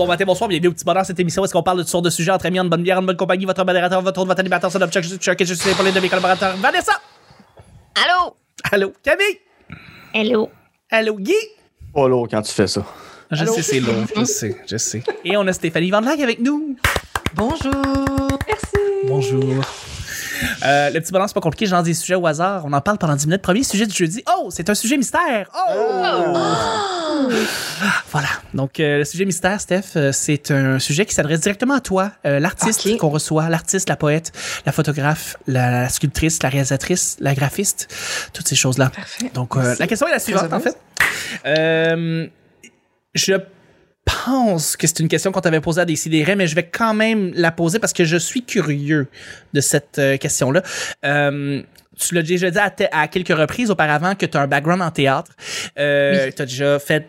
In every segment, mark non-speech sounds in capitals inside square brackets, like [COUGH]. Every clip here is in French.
bon matin, bonsoir, bienvenue au petit bonheur cette émission où est-ce qu'on parle de toutes sortes de sujets entre amis, en bonne bière, en bonne compagnie, votre modérateur, votre autre, votre animateur, son Chuck, je suis je suis épaulé de mes collaborateurs. Vanessa! Allô? Allô? Camille? Hello. Allô? Guy? Pas lourd quand tu fais ça. Je sais, c'est lourd, je sais, je sais. Et on a Stéphanie Van Lac avec nous. Bonjour. Merci. Bonjour. Euh, le petit bonheur, c'est pas compliqué, j'en dis des sujets au hasard. On en parle pendant 10 minutes. Premier sujet du jeudi. Oh, c'est un sujet mystère. Oh! Voilà. Donc, euh, le sujet mystère, Steph, euh, c'est un sujet qui s'adresse directement à toi, euh, l'artiste qu'on reçoit, l'artiste, la poète, la photographe, la, la sculptrice, la réalisatrice, la graphiste, toutes ces choses-là. Parfait. Donc, la question est la suivante, en fait. Je pense que c'est une question qu'on t'avait posée à Décideret, mais je vais quand même la poser parce que je suis curieux de cette euh, question-là. Euh, tu l'as déjà dit à, quelques reprises auparavant que tu as un background en théâtre. Euh, Oui. Tu as déjà fait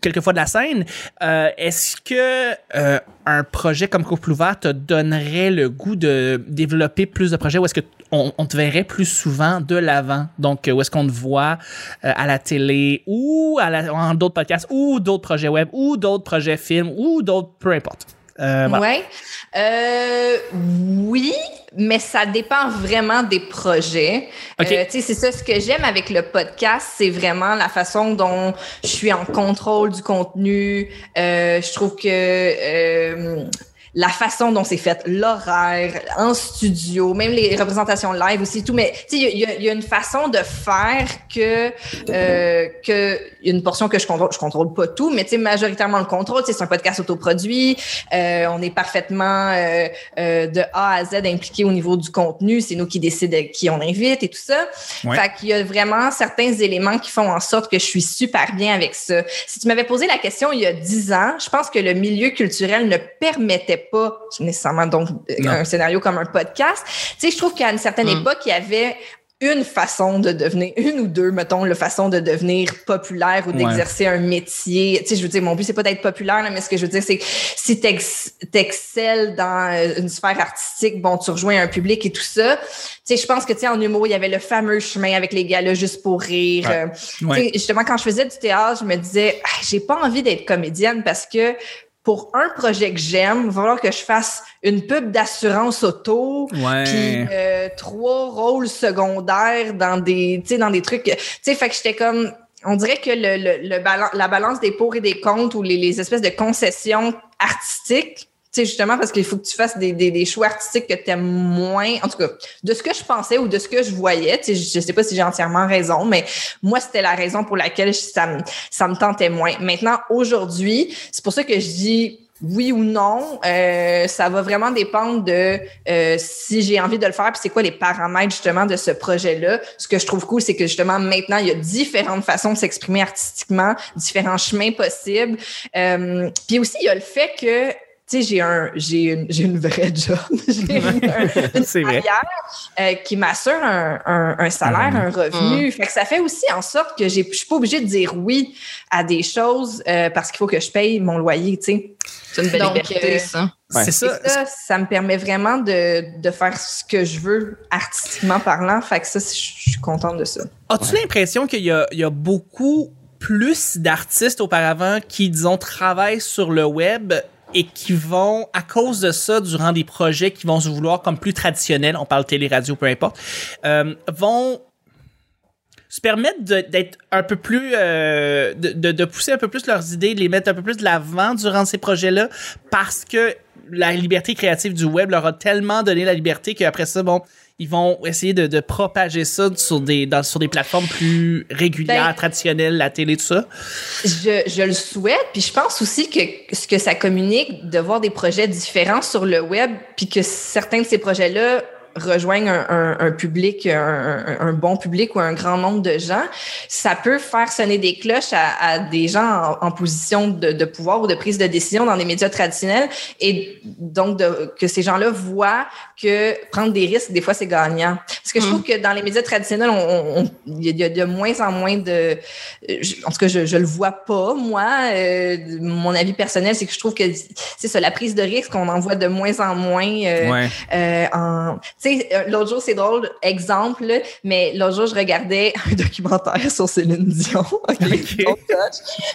quelques fois de la scène. Euh, Est-ce que euh, un projet comme Couple ouvert te donnerait le goût de développer plus de projets ou est-ce que on, on te verrait plus souvent de l'avant? Donc, euh, où est-ce qu'on te voit à la télé ou à en d'autres podcasts ou d'autres projets web ou d'autres projets films ou d'autres, peu importe. Euh, voilà. Ouais. Euh, oui, mais ça dépend vraiment des projets. Euh, tu sais, c'est ça ce que j'aime avec le podcast, c'est vraiment la façon dont je suis en contrôle du contenu. Euh, je trouve que euh, la façon dont c'est fait, l'horaire, en studio, même les représentations live aussi, tout. Mais tu sais, il y a- y, une façon de faire que euh, que il y a une portion que je contrôle, je contrôle pas tout, mais tu sais majoritairement le contrôle. C'est un podcast autoproduit. Euh, on est parfaitement euh, euh, de A à Z impliqué au niveau du contenu. C'est nous qui décident qui on invite et tout ça. Ouais. Fait qu'il y a vraiment certains éléments qui font en sorte que je suis super bien avec ça. Si tu m'avais posé la question il y a dix ans, je pense que le milieu culturel ne permettait pas nécessairement donc Non. un scénario comme un podcast. Tu sais, je trouve qu'à une certaine Mm. époque, il y avait une façon de devenir, une ou deux, mettons, la façon de devenir populaire ou Ouais. d'exercer un métier. Tu sais, je veux dire, mon but, c'est pas d'être populaire, là, mais ce que je veux dire, c'est que si t'ex- t'excelles dans euh, une sphère artistique, bon, tu rejoins un public et tout ça. Tu sais, je pense que, tu sais, en humour, il y avait le fameux chemin avec les gars-là juste pour rire. Ouais. Euh, Ouais. tu sais, justement, quand je faisais du théâtre, je me disais, Ah, j'ai pas envie d'être comédienne parce que pour un projet que j'aime, il va falloir que je fasse une pub d'assurance auto, puis euh, trois rôles secondaires dans des, dans des trucs. Tu sais, fait que j'étais comme, on dirait que le, le, le balan- la balance des pour et des contre ou les, les espèces de concessions artistiques. Tu sais, justement, parce qu'il faut que tu fasses des, des, des choix artistiques que tu aimes moins. En tout cas, de ce que je pensais ou de ce que je voyais, tu sais, je, je sais pas si j'ai entièrement raison, mais moi, c'était la raison pour laquelle ça me, ça me tentait moins. Maintenant, aujourd'hui, c'est pour ça que je dis oui ou non. Euh, ça va vraiment dépendre de euh, si j'ai envie de le faire, puis c'est quoi les paramètres justement de ce projet-là. Ce que je trouve cool, c'est que justement maintenant, il y a différentes façons de s'exprimer artistiquement, différents chemins possibles. Euh, puis aussi, il y a le fait que sais, j'ai un, j'ai une, j'ai une vraie job. [LAUGHS] j'ai une, [LAUGHS] carrière euh, qui m'assure un, un, un salaire, Mhm. un revenu. Fait que ça fait aussi en sorte que j'ai, je suis pas obligée de dire oui à des choses euh, parce qu'il faut que je paye mon loyer, tu sais. C'est une belle Donc, liberté, euh, ça. C'est ça. ça, ça me permet vraiment de, de faire ce que je veux artistiquement parlant. Fait que ça, je je suis contente de ça. As-tu l'impression qu'il y a, il y a beaucoup plus d'artistes auparavant qui, disons, travaillent sur le web et qui vont, à cause de ça, durant des projets qui vont se vouloir comme plus traditionnels, on parle télé, radio, peu importe, euh, vont se permettre d'être un peu plus euh, de pousser un peu plus leurs idées, de les mettre un peu plus de l'avant durant ces projets-là parce que la liberté créative du web leur a tellement donné la liberté qu'après ça, bon, ils vont essayer de, de propager ça sur des, dans, sur des plateformes plus régulières, Ben- traditionnelles, la télé, tout ça. Je, je le souhaite, puis je pense aussi que ce que ça communique de voir des projets différents sur le web, puis que certains de ces projets-là rejoignent un, un- un public, un, bon public ou un grand nombre de gens, ça peut faire sonner des cloches à, à des gens en, en position de, de pouvoir ou de prise de décision dans les médias traditionnels, et donc de- que ces gens-là voient que prendre des risques, des fois, c'est gagnant. Parce que je Mm. trouve que dans les médias traditionnels, on- on- on- il y, a de moins en moins de... en tout cas, je, je le vois pas, moi. Euh, mon avis personnel, c'est que je trouve que c'est ça, la prise de risque, on en voit de moins en moins. euh, ouais. euh, en... Tu sais, euh, l'autre jour, c'est drôle, exemple, mais l'autre jour, je regardais [LAUGHS] un documentaire sur Céline Dion. [LAUGHS] OK?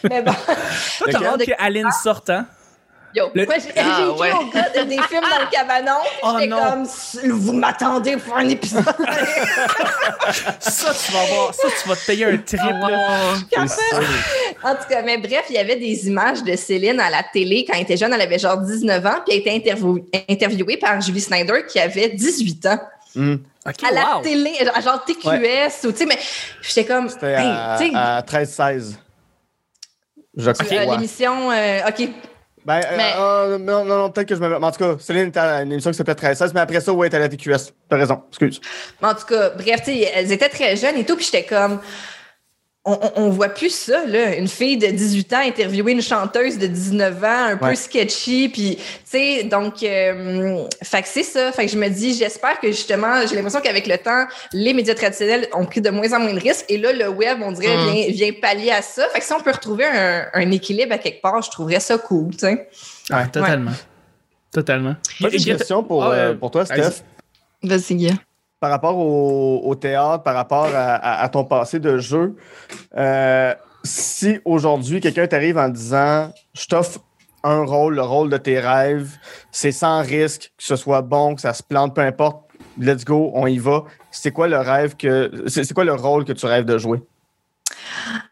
Mais bon. [LAUGHS] Toi, t'as hâte que Aline sorte, hein? Yo, Le- moi, j'ai Ah, écrit ouais. au gars de- des films dans le cabanon. Oh J'étais comme, vous m'attendez pour un épisode. Ça, tu vas voir. Ça, tu vas te payer un trip. En tout cas, mais bref, il y avait des images de Céline à la télé quand elle était jeune. Elle avait genre 19 ans, puis elle était interview- interviewée par Julie Snyder qui avait 18 ans. Hmm. À la wow. télé, à genre TQS, ou tu sais, mais j'étais comme, C'était hey, à, tu sais, à 13-16. Je euh, crois. l'émission, euh, OK, Ben, euh, Mais- euh, non, non, non, peut-être que je me. mais En tout cas, Céline était à une émission qui s'appelait 13-16, mais après ça, ouais, elle était à la TQS. T'as raison, excuse. Mais en tout cas, bref, tu sais, elles étaient très jeunes et tout, puis j'étais comme. On, on, voit plus ça, là. Une fille de 18 ans interviewer une chanteuse de 19 ans, un peu sketchy, puis, tu sais, donc, euh, fait que c'est ça. Fait que je me dis, j'espère que justement, j'ai l'impression qu'avec le temps, les médias traditionnels ont pris de moins en moins de risques, et là, le web, on dirait, Mm. vient, vient pallier à ça. Fait que si on peut retrouver un, un équilibre à quelque part, je trouverais ça cool, tu sais. Ouais, totalement. Totalement. J'ai une question pour, Ah, euh, euh, pour toi. Steph. Vas-y, Guy. Par rapport au, au théâtre, par rapport à, à- à ton passé de jeu, euh, si aujourd'hui quelqu'un t'arrive en disant je t'offre un rôle, le rôle de tes rêves, c'est sans risque, que ce soit bon, que ça se plante, peu importe, let's go, on y va. C'est quoi le rêve que. C'est c'est quoi le rôle que tu rêves de jouer?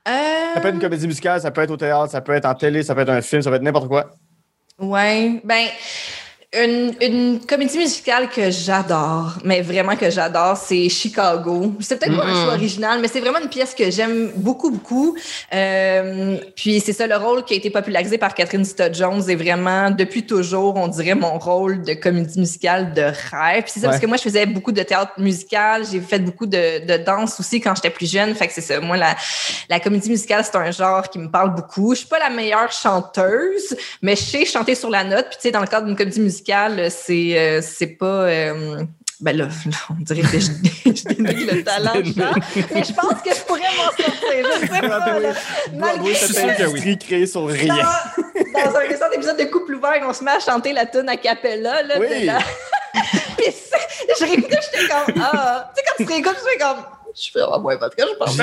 Ça peut être une comédie musicale, ça peut être au théâtre, ça peut être en télé, ça peut être un film, ça peut être n'importe quoi. Ouais, ben une, une comédie musicale que j'adore, mais vraiment que j'adore, c'est Chicago. C'est peut-être pas un Mhm. choix original, mais c'est vraiment une pièce que j'aime beaucoup, beaucoup. Euh, puis c'est ça le rôle qui a été popularisé par Catherine Zeta-Jones et vraiment depuis toujours, on dirait mon rôle de comédie musicale de rêve. Puis c'est ça Ouais. parce que moi je faisais beaucoup de théâtre musical, j'ai fait beaucoup de, de danse aussi quand j'étais plus jeune. Fait que c'est ça. Moi la, la comédie musicale c'est un genre qui me parle beaucoup. Je suis pas la meilleure chanteuse, mais je sais chanter sur la note. Puis tu sais, dans le cadre d'une comédie musicale, c'est euh, c'est pas. euh, ben là, [LAUGHS] on dirait que je, [LAUGHS] je dénigre le [LAUGHS] talent de chant, mais je pense que je pourrais m'en sortir. Je sais pas. Là. Malgré que créée sur rien. dans, dans un récent épisode de Couple ouvert, on se met à chanter la tune a cappella. Là, Oui. la- Puis je réécoutais, j'étais comme Ah! Tu sais, quand tu te réécoutes, je fais comme Je fais Ah, ouais, parce que je pense.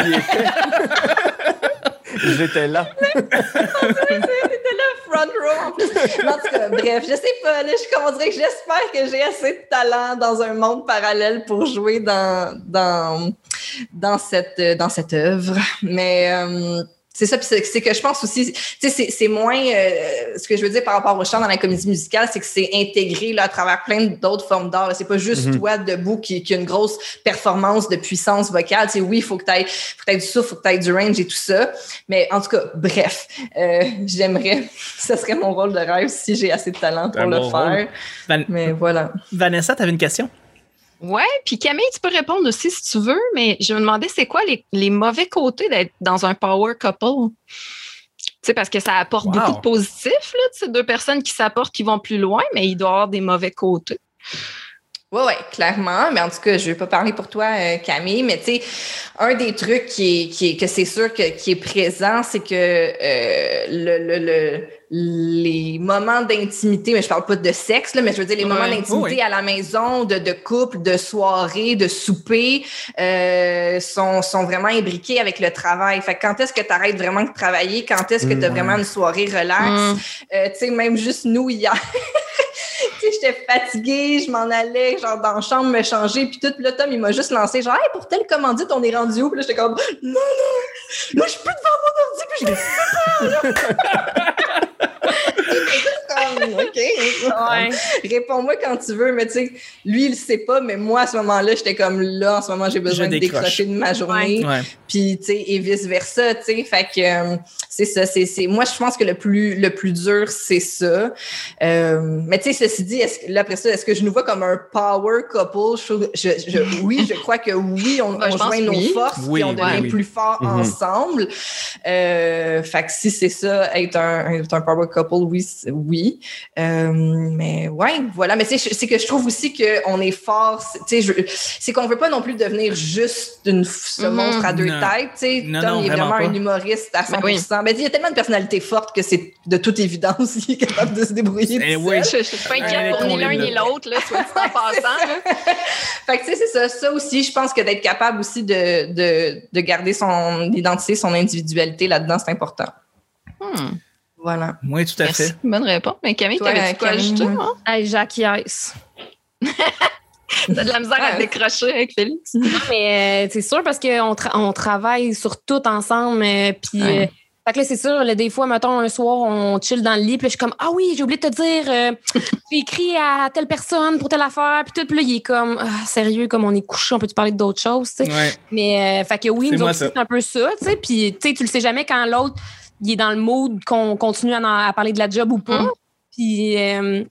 J'étais là. [LAUGHS] Le front row en tout cas, bref, je sais pas. Là, je, on dirait que j'espère que j'ai assez de talent dans un monde parallèle pour jouer dans, dans, dans, cette, dans cette œuvre. Mais. euh, c'est ça, puis c'est c'est que je pense aussi, tu sais, c'est- c'est moins, euh, ce que je veux dire par rapport au chant dans la comédie musicale, c'est que c'est intégré là, à travers plein d'autres formes d'art. là. C'est pas juste Mhm. toi debout qui, qui a une grosse performance de puissance vocale. Tu sais, oui, il faut que tu aies, du souffle, il faut que tu aies du range et tout ça. Mais en tout cas, bref, euh, j'aimerais, [LAUGHS] ce serait mon rôle de rêve si j'ai assez de talent pour le bon faire. Van- Mais voilà. Vanessa, t'avais une question? Ouais, puis Camille, tu peux répondre aussi si tu veux, mais je me demandais c'est quoi les, les mauvais côtés d'être dans un power couple? Tu sais, parce que ça apporte Wow. beaucoup de positifs, là, tu sais, deux personnes qui s'apportent, qui vont plus loin, mais il doit y avoir des mauvais côtés. Oui, oui, clairement. Mais en tout cas, je ne vais pas parler pour toi, euh, Camille, mais tu sais, un des trucs qui est, qui est- que c'est sûr que, qui est présent, c'est que euh, le, le, le- les moments d'intimité, mais je parle pas de sexe, là, mais je veux dire les Ouais. moments d'intimité Oui. à la maison, de, de couple, de soirée, de souper, euh, sont, sont vraiment imbriqués avec le travail. Fait que quand est-ce que tu arrêtes vraiment de travailler? Quand est-ce que tu as Mm. vraiment une soirée relax? Mm. Euh, tu sais, même juste nous hier, [LAUGHS] j'étais fatiguée, je m'en allais, genre, dans la chambre me changer, puis tout, puis là, Tom, il m'a juste lancé, genre, hey, pour telle commandite, on est rendu où? Puis là, j'étais comme, non, non, là, je suis plus devant mon ordi, puis je là. [LAUGHS] OK? [LAUGHS] Réponds-moi quand tu veux, mais tu sais, lui, il le sait pas, mais moi, à ce moment-là, j'étais comme là, en ce moment, j'ai besoin Je de décroche. décrocher de ma journée Ouais. puis tu sais et vice versa tu sais fait que euh, c'est ça c'est c'est moi je pense que le plus le plus dur c'est ça Euh, mais tu sais ceci dit est-ce que là après ça est-ce que je nous vois comme un power couple? Je, je, je- oui je crois que oui on, Ouais, on joint nos oui. forces Oui, puis on devient oui. plus forts Mhm. ensemble euh, fait que si c'est ça être un être un power couple oui c'est- Euh, mais ouais voilà mais tu sais c'est que je trouve aussi que on est fort c'est- tu sais je- c'est qu'on veut pas non plus devenir juste une ce Mhm. monstre à deux Non. têtes tu sais Non, Tom non, il est vraiment pas. un humoriste à 100%. Ben oui. Ben, il y a tellement de personnalité forte que c'est de toute évidence [LAUGHS] il est capable de se débrouiller. Eh tout oui. Je, je suis pas Ouais, inquiète pour ni qu'on l'un est ni l'autre, là, soit dit en [LAUGHS] passant. Fait que tu sais, c'est ça. Ça aussi, je pense que d'être capable aussi de, de, de garder son identité, son individualité là-dedans, c'est important. Hmm. Voilà. Oui, tout à Merci. fait. Bonne réponse. Mais Camille, Toi, t'avais-tu quoi ajouter, hein? Hey, j'acquiesce. [LAUGHS] T'as de la misère à décrocher avec Félix. Non, mais euh, c'est sûr parce qu'on tra- on travaille sur tout ensemble. euh, puis, Ouais. euh, fait que là, c'est sûr, là, des fois, mettons, un soir, on chill dans le lit, puis là, je suis comme, ah oui, j'ai oublié de te dire, euh, j'ai écrit à telle personne pour telle affaire, puis tout, puis là, il est comme, ah, sérieux, comme on est couché, on peut-tu parler d'autres choses, tu sais? Ouais. Mais, euh, fait que oui, C'est nous moi, c'est un peu ça, tu sais. Puis, tu sais, tu le sais jamais quand l'autre, il est dans le mood qu'on continue à, parler de la job ou pas. Mm. Puis, euh,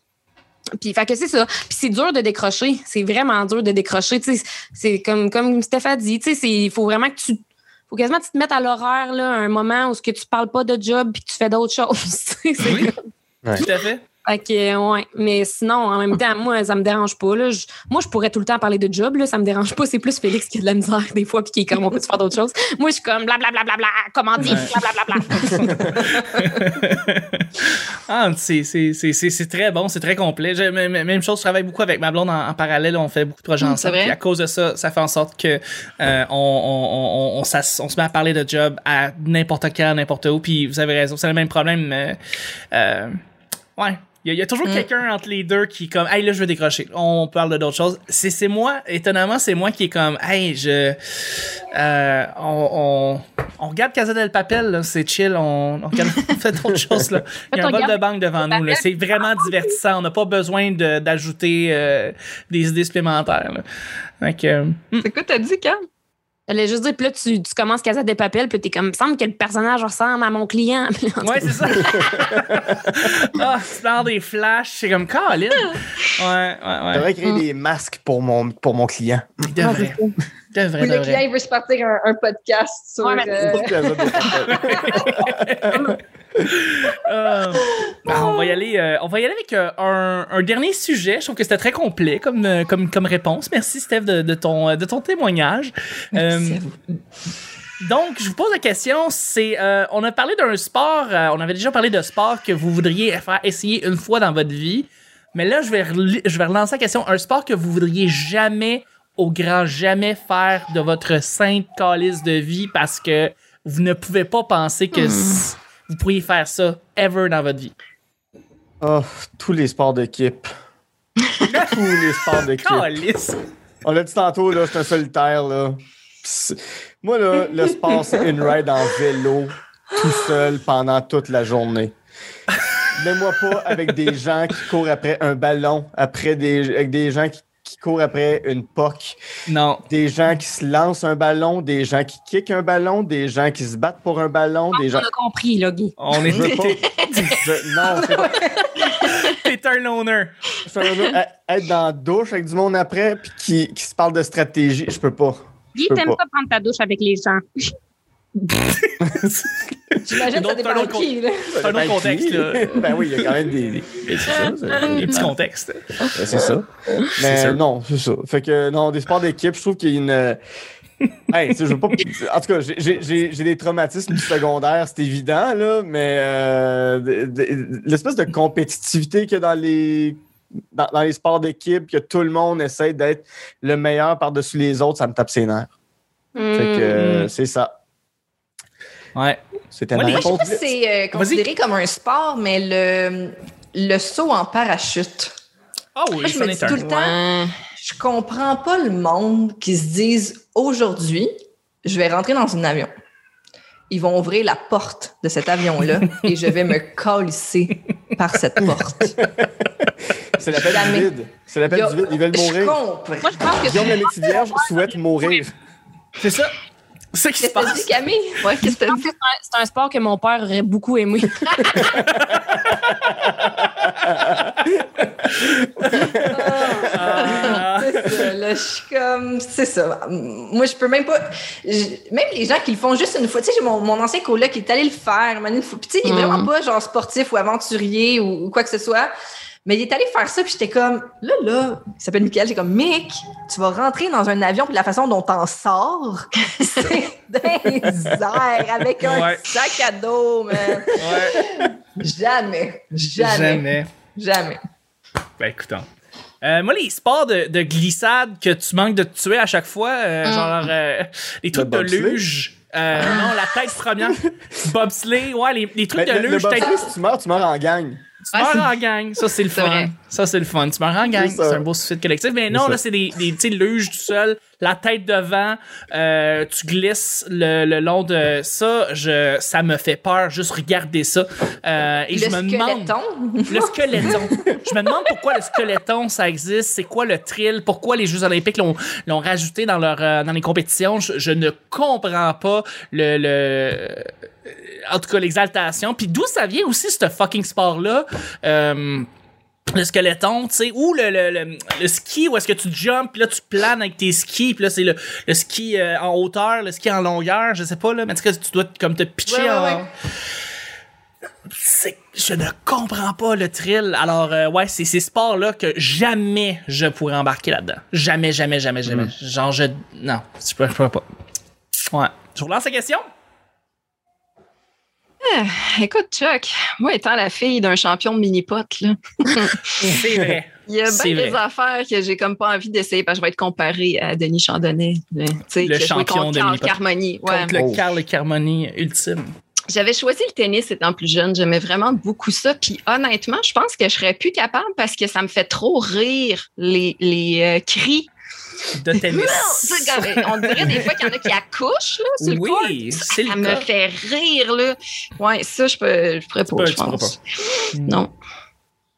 puis, fait que c'est ça. Puis, c'est dur de décrocher. C'est vraiment dur de décrocher. Tu sais, c'est comme, comme Steph a dit, tu sais, il faut vraiment que tu. faut quasiment que tu te mettes à l'horaire, là, un moment où ce que tu parles pas de job puis que tu fais d'autres [LAUGHS] choses. C'est Oui. comme- Tout à fait. Que, ouais. Mais sinon, en même temps, moi, ça me dérange pas. Là. Je- moi, je pourrais tout le temps parler de job. Là. Ça me dérange pas. C'est plus Félix qui a de la misère des fois puis qui est comme, on peut faire d'autres choses? Moi, je suis comme, blablabla, comment dire, blablabla. [LAUGHS] ah, c'est, très bon, c'est très complet. Même, chose, je travaille beaucoup avec ma blonde en, en parallèle, on fait beaucoup de projets Mm, ensemble. Puis à cause de ça, ça fait en sorte que euh, on, on, on, on, se met à parler de job à n'importe quand, n'importe où. Puis vous avez raison, c'est le même problème. euh, ouais. Il y, a- il y a toujours Mm. quelqu'un entre les deux qui est comme Hey là je veux décrocher. On parle de d'autres choses. C'est, c'est moi, étonnamment, c'est moi qui est comme Hey, je euh, on, on, on regarde Casa del Papel, là, c'est chill, on, on, regarde, [LAUGHS] on fait d'autres choses là. Il y a un bol de banque devant nous. là. C'est vraiment divertissant. On n'a pas besoin de- d'ajouter euh, des idées supplémentaires. Là. Donc, euh, hmm. C'est quoi t'as dit, Cam? J'allais juste dire, puis là, tu, tu commences Casa des Papel, puis t'es comme, il me semble que le personnage ressemble à mon client. [LAUGHS] Ouais, c'est ça. [LAUGHS] ah, tu parles des flashs, c'est comme Colin. Ouais, ouais, ouais. devrais créer des masques pour mon, pour mon client. Il devrait. Il devrait, Oui, le devrait. client, il veut se partir un, un podcast sur. Ouais, mais euh, [LAUGHS] [LAUGHS] Euh, ben, on va y aller. euh, on va y aller avec euh, un, un dernier sujet. Je trouve que c'était très complet comme, comme, comme réponse. Merci Steph de, de ton, de ton témoignage. Merci à vous. Donc, je vous pose la question, c'est, euh, on a parlé d'un sport, euh, on avait déjà parlé de sport que vous voudriez faire essayer une fois dans votre vie, mais là, je vais, je vais relancer la question, un sport que vous voudriez jamais, au grand jamais faire de votre sainte calice de vie parce que vous ne pouvez pas penser que s- vous pourriez faire ça ever dans votre vie. Oh, tous les sports d'équipe. [LAUGHS] tous les sports d'équipe. On l'a dit tantôt, là, c'est un solitaire, là. Moi, là, le sport, c'est une ride en vélo, tout seul, pendant toute la journée. Mets-moi pas avec des gens qui courent après un ballon, après des, avec des gens qui, qui courent après une POC, Non. des gens qui se lancent un ballon, des gens qui kickent un ballon, des gens qui se battent pour un ballon, des gens... On a compris, là, Guy. On est Je pas- [LAUGHS] Je- non, c'est pas- [LAUGHS] T'es un loner. être dans la douche avec du monde après puis qui, qui se parle de stratégie, je peux pas. Guy, t'aimes pas. pas prendre ta douche avec les gens. J'imagine que ça dépend un de autre qui, là. C'est un autre contexte, là. ben oui, il y a quand même des. des- c'est ça, c'est- Des petits contextes. Ben, c'est ça. Mais non, c'est ça. Fait que non, des sports d'équipe, je trouve qu'il y a une. euh, Hey, tu sais, je veux pas. En tout cas, j'ai- des traumatismes du secondaire, c'est évident, là, mais euh, l'espèce de compétitivité qu'il y a dans les. Dans, dans les sports d'équipe, que tout le monde essaie d'être le meilleur par-dessus les autres, ça me tape ses nerfs. Fait que euh, Mm. c'est ça. Ouais. C'était les- Moi, je sais pas si c'est euh, considéré comme un sport, mais le, le saut en parachute. Ah oui, Moi, je me dis tout le temps, je comprends pas le monde qui se disent aujourd'hui, je vais rentrer dans un avion. Ils vont ouvrir la porte de cet avion-là et je vais me [LAUGHS] calisser par cette porte. C'est l'appel du vide. C'est l'appel du vide. Ils veulent Je mourir. comprends. Moi, je pense que Guillaume la Vierge souhaite mourir. C'est ça. C'est ce qui se Qu'est-ce que t'as passe. dit, Camille? Ouais, qu'est-ce que t'as dit? c'est un- sport que mon père aurait beaucoup aimé. [LAUGHS] Ah. C'est ça, là, je suis comme, c'est ça. Moi, je peux même pas, je- même les gens qui le font juste une fois, tu sais, j'ai mon, mon ancien coloc qui est allé le faire, une fois. Puis, tu sais, il est Mm. vraiment pas genre sportif ou aventurier ou, ou quoi que ce soit. Mais il est allé faire ça, puis j'étais comme, là, là, il s'appelle Michael, j'ai comme, Mick, tu vas rentrer dans un avion, puis la façon dont t'en sors, [LAUGHS] c'est des airs avec un Ouais. sac à dos, man. Ouais. Jamais, jamais, Jamais. jamais. Ben, écoutons. Euh, moi, les sports de, de glissade que tu manques de te tuer à chaque fois, euh, Mm. genre euh, les trucs de luge. Euh, non, la tête première. [LAUGHS] Bobsleigh, ouais, les, les trucs Mais de le, le luge, bobsleigh, si tu meurs, tu meurs en gang. Tu meurs en gang. Ça, c'est le fun. vrai. Ça, c'est le fun. Tu meurs en gang. C'est un beau suicide collectif. Mais non, là, c'est des, des tu luges tout seul, la tête devant, euh, tu glisses le, le long de ça. Je, ça me fait peur. Juste regarder ça. Euh, et Le je me demande. squeletton. Le squeletton. je me demande pourquoi le squeletton, ça existe. C'est quoi le thrill? Pourquoi les Jeux Olympiques l'ont, l'ont rajouté dans, leur, euh, dans les compétitions? Je, je ne comprends pas le. le en tout cas, l'exaltation. Puis d'où ça vient aussi, ce fucking sport-là? Euh, le squeletton, tu sais, ou le, le, le, le ski où est-ce que tu jumps, puis là tu planes avec tes skis, puis là c'est le, le ski euh, en hauteur, le ski en longueur, je sais pas là, mais en tout cas tu dois comme te pitcher Ouais, ouais, en, ouais. c'est je ne comprends pas le thrill. Alors euh, ouais, c'est ces sports là que jamais je pourrais embarquer là-dedans. Jamais jamais jamais jamais. Mm. Genre je non, je peux, je peux pas. Ouais. Je vous lance la question. Écoute, Chuck, moi étant la fille d'un champion de mini-pot, là, [LAUGHS] C'est vrai. il y a bien des vrai. affaires que j'ai comme pas envie d'essayer parce que je vais être comparée à Denis Chandonnet. là, tu sais, Le joué champion contre de Carl. Carmoni. Ouais. Contre le Oh. Carl Carmoni ultime. J'avais choisi le tennis étant plus jeune. J'aimais vraiment beaucoup ça. Puis honnêtement, je pense que je serais plus capable parce que ça me fait trop rire les, les euh, cris. De tennis. Sais, comme, On dirait des fois qu'il y en a qui accouchent là, sur le oui, c'est Ça le me fait rire, là. Ouais, ça, je, peux, je pourrais pas, je pense. Non.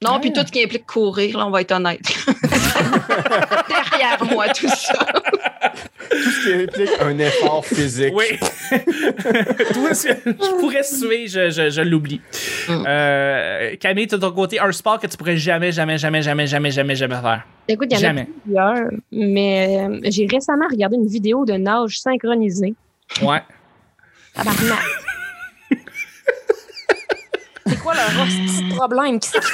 Non, Ah. puis tout ce qui implique courir, là, on va être honnête. [LAUGHS] Derrière moi, tout ça. Tout ce qui implique un effort physique. Oui. [LAUGHS] Toi, je je pourrais suer, je, je, je l'oublie. Mm. Euh, Camille, de ton côté, un sport que tu pourrais jamais, jamais, jamais, jamais, jamais, jamais, jamais faire? Écoute, il y en Jamais. a plusieurs, mais euh, j'ai récemment regardé une vidéo de nage synchronisé. Ouais. Tabarnak. C'est quoi leur de problème? Qui c'est qui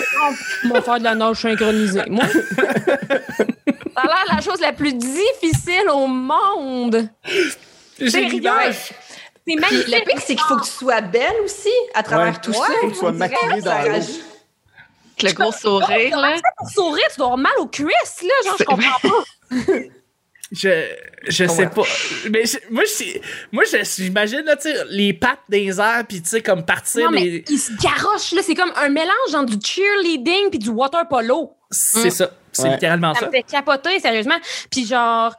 fait faire de la nage synchronisée? Moi? Ça a l'air la chose la plus difficile au monde. J'ai Sérieux? l'image. C'est magnifique. le pire, c'est qu'il faut que tu sois belle aussi à travers Ouais. tout Ouais, ça. faut que tu sois maquillée dans l'eau. le gros sourire, là. Pour sourire, tu dois avoir mal aux cuisses, là. Genre, je C'est comprends pas. [LAUGHS] Je, je sais pas. Mais je- moi, je- moi, je- j'imagine, là, tu sais, les pattes des airs, puis tu sais, comme partir. Non, mais les- il se garoche, là. C'est comme un mélange entre du cheerleading puis du water polo. C'est ça. C'est Ouais. littéralement Ça ça. me fait capoter, sérieusement. Puis genre,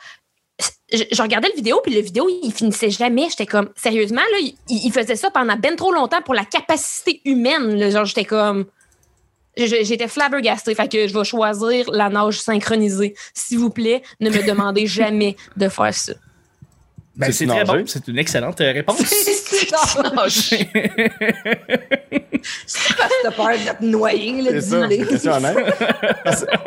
je, je regardais le vidéo, puis le vidéo, il finissait jamais. J'étais comme, sérieusement, là, il, il faisait ça pendant ben trop longtemps pour la capacité humaine. là. Genre, j'étais comme... J'étais flabbergastée. Fait que je vais choisir la nage synchronisée. S'il vous plaît, ne me demandez jamais de faire ça. Ben, C'est c'est très bon. C'est une excellente euh, réponse. [LAUGHS] Nage. [LAUGHS] Parce que t'as peur de te noyer, là, C'est ça, honnête.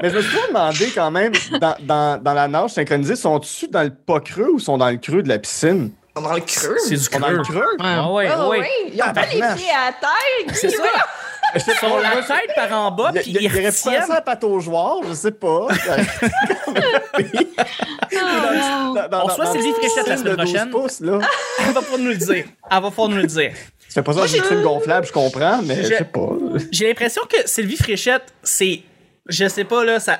Mais je me suis toujours demandé quand même, dans, dans, dans la nage synchronisée, sont-ils dans le pas creux ou sont dans le creux de la piscine? Dans le creux. C'est du sont dans le creux. creux? Ah ouais, Ah ouais. oui, ils ont pas les pieds à terre. C'est ça. Ils sont la tête par en bas, Il, puis il, aurait pu faire retiennent. ça à pataugeoire, je sais pas. [LAUGHS] Dans- On soit Sylvie Fréchette la semaine de 12 prochaine. pouces, là. [LAUGHS] Elle va pas nous le dire. Elle va pas nous le dire. Tu fais pas ça avec une piscine gonflable, je comprends, mais je Je- sais pas. J'ai l'impression que Sylvie Fréchette, c'est. Je sais pas, là, ça.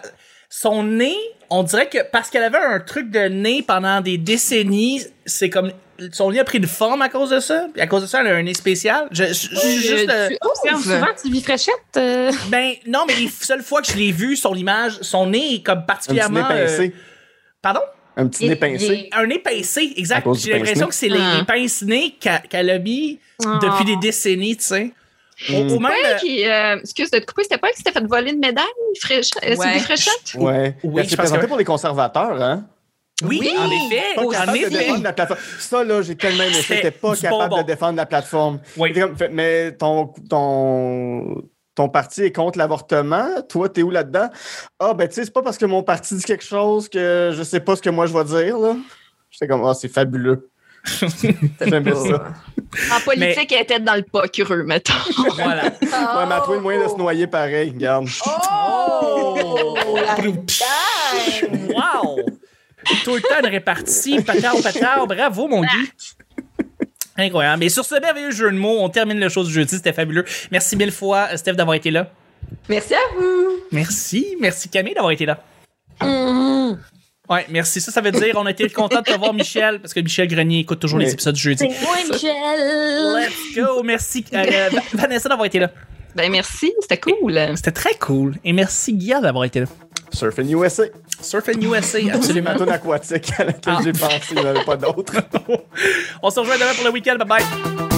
Son nez, on dirait que parce qu'elle avait un truc de nez pendant des décennies, c'est comme. Son nez a pris une forme à cause de ça? Puis à cause de ça, elle a un nez spécial? Je, je- je- juste, euh, tu observes souvent Sylvie Fréchette? euh, ben, non, mais les seules fois que je l'ai vu, son image, son nez est comme Un petit particulièrement. nez pincé. euh, pardon? Un petit nez pincé. Un nez pincé, exact. J'ai l'impression que c'est les, Ah. les pince-nez qu'a- qu'elle a mis Ah. depuis des décennies, tu sais. Au- Mm. au même, Ouais, qui, euh, excuse de te couper, c'était pas elle qui s'était fait voler une médaille, euh, Ouais. Sylvie Fréchette? Ouais. Oui, Elle je s'est pense présentée que- pour les conservateurs, hein? Oui, Oui, en effet. Pas En capable de effet. défendre la plateforme. Ça, là, j'ai tellement aimé ça. C'était T'étais pas capable bonbon. de défendre la plateforme. Oui. Fait comme- fait- Mais ton, ton, ton parti est contre l'avortement. Toi, t'es où là-dedans? Ah, ben, tu sais, c'est pas parce que mon parti dit quelque chose que je sais pas ce que moi je vais dire, là. J'étais comme, ah, c'est fabuleux. [LAUGHS] J'aime bien ça. En politique, elle était dans le pas creux, mettons. Voilà. [LAUGHS] Ouais, mais à le moyen de se noyer pareil, regarde. Oh! [LAUGHS] la! Tout le temps une répartie, patard, patard. Bravo, mon Guy. Incroyable. Mais sur ce merveilleux jeu de mots, on termine le show du jeudi. C'était fabuleux. Merci mille fois, Steph, d'avoir été là. Merci à vous. Merci. Merci, Camille, d'avoir été là. hum, Ouais, merci. Ça, ça veut dire on a été content de te voir, Michel, parce que Michel Grenier écoute toujours les Oui. épisodes du jeudi. moi, Michel! Let's go. Merci, euh, Vanessa, d'avoir été là. Ben merci, c'était cool. C'était très cool. Et merci, Guilla, d'avoir été là. Surfing USA. Surfing USA, [LAUGHS] C'est absolument. ma tune aquatique [LAUGHS] à laquelle Ah. j'ai pensé, il n'y en avait pas d'autre. [LAUGHS] On se rejoint demain pour le week-end. Bye bye.